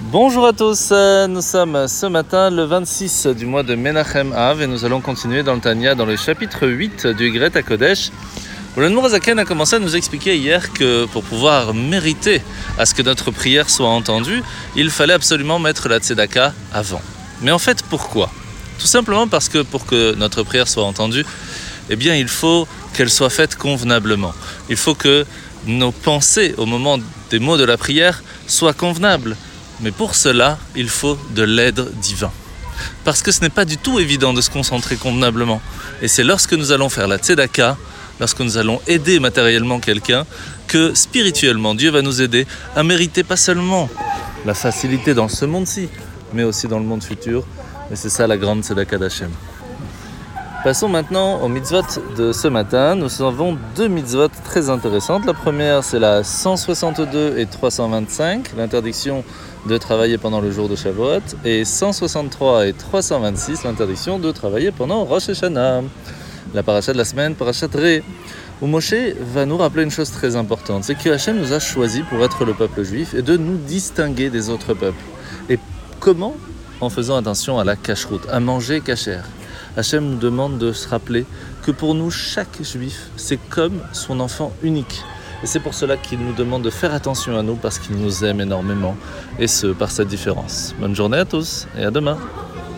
Bonjour à tous, euh, nous sommes ce matin le 26 du mois de Menachem Av et nous allons continuer dans le Tanya dans le chapitre 8 du Greta Kodesh. Le Nourazaken a commencé à nous expliquer hier que pour pouvoir mériter à ce que notre prière soit entendue, il fallait absolument mettre la tzedaka avant. Mais en fait, pourquoi? Tout simplement parce que pour que notre prière soit entendue, eh bien, il faut qu'elle soit faite convenablement. Il faut que nos pensées au moment des mots de la prière soient convenables. Mais pour cela, il faut de l'aide divin. Parce que ce n'est pas du tout évident de se concentrer convenablement. Et c'est lorsque nous allons faire la tzedaka, lorsque nous allons aider matériellement quelqu'un, que spirituellement Dieu va nous aider à mériter pas seulement la facilité dans ce monde-ci, mais aussi dans le monde futur. Et c'est ça la grande tzedaka d'Hachem. Passons maintenant aux mitzvot de ce matin. Nous avons deux mitzvot très intéressantes. La première, c'est la 162 et 325, l'interdiction de travailler pendant le jour de Shavuot, et 163 et 326, l'interdiction de travailler pendant Rosh Hashanah. La paracha de la semaine, parachat Ré, où Moshe va nous rappeler une chose très importante, c'est que Hachem nous a choisis pour être le peuple juif et de nous distinguer des autres peuples. Et comment? En faisant attention à la cache-route, à manger cachère. Hachem nous demande de se rappeler que pour nous, chaque juif, c'est comme son enfant unique. Et c'est pour cela qu'il nous demande de faire attention à nous parce qu'il nous aime énormément, et ce, par cette différence. Bonne journée à tous et à demain.